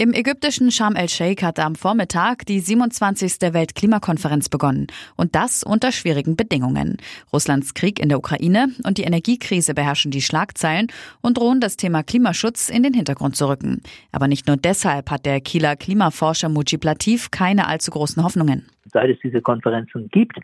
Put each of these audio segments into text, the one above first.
Im ägyptischen Sharm el-Sheikh hat am Vormittag die 27. Weltklimakonferenz begonnen. Und das unter schwierigen Bedingungen. Russlands Krieg in der Ukraine und die Energiekrise beherrschen die Schlagzeilen und drohen das Thema Klimaschutz in den Hintergrund zu rücken. Aber nicht nur deshalb hat der Kieler Klimaforscher Mujib Latif keine allzu großen Hoffnungen. Seit es diese Konferenzen gibt,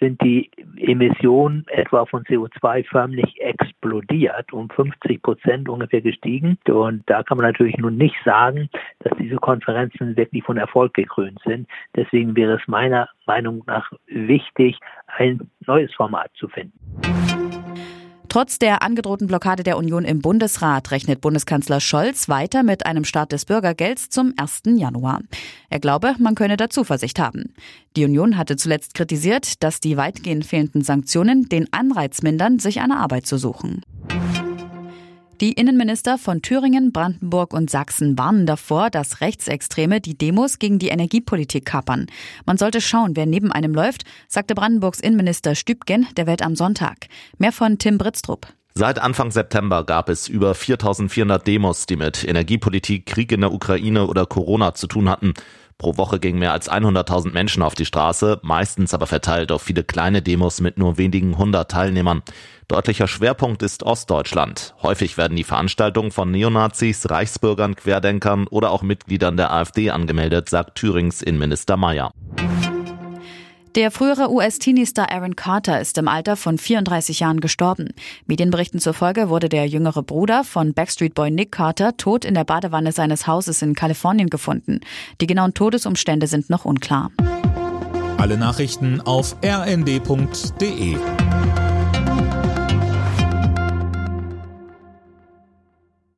sind die Emissionen etwa von CO2 förmlich explodiert, um 50 Prozent ungefähr gestiegen. Und da kann man natürlich nun nicht sagen, dass diese Konferenzen wirklich von Erfolg gekrönt sind. Deswegen wäre es meiner Meinung nach wichtig, ein neues Format zu finden. Trotz der angedrohten Blockade der Union im Bundesrat rechnet Bundeskanzler Scholz weiter mit einem Start des Bürgergelds zum 1. Januar. Er glaube, man könne da Zuversicht haben. Die Union hatte zuletzt kritisiert, dass die weitgehend fehlenden Sanktionen den Anreiz mindern, sich eine Arbeit zu suchen. Die Innenminister von Thüringen, Brandenburg und Sachsen warnen davor, dass Rechtsextreme die Demos gegen die Energiepolitik kapern. Man sollte schauen, wer neben einem läuft, sagte Brandenburgs Innenminister Stübgen der Welt am Sonntag. Mehr von Tim Britztrup. Seit Anfang September gab es über 4400 Demos, die mit Energiepolitik, Krieg in der Ukraine oder Corona zu tun hatten. Pro Woche gingen mehr als 100.000 Menschen auf die Straße, meistens aber verteilt auf viele kleine Demos mit nur wenigen hundert Teilnehmern. Deutlicher Schwerpunkt ist Ostdeutschland. Häufig werden die Veranstaltungen von Neonazis, Reichsbürgern, Querdenkern oder auch Mitgliedern der AfD angemeldet, sagt Thürings Innenminister Mayer. Der frühere US-Teenie-Star Aaron Carter ist im Alter von 34 Jahren gestorben. Medienberichten zufolge wurde der jüngere Bruder von Backstreet Boy Nick Carter tot in der Badewanne seines Hauses in Kalifornien gefunden. Die genauen Todesumstände sind noch unklar. Alle Nachrichten auf rnd.de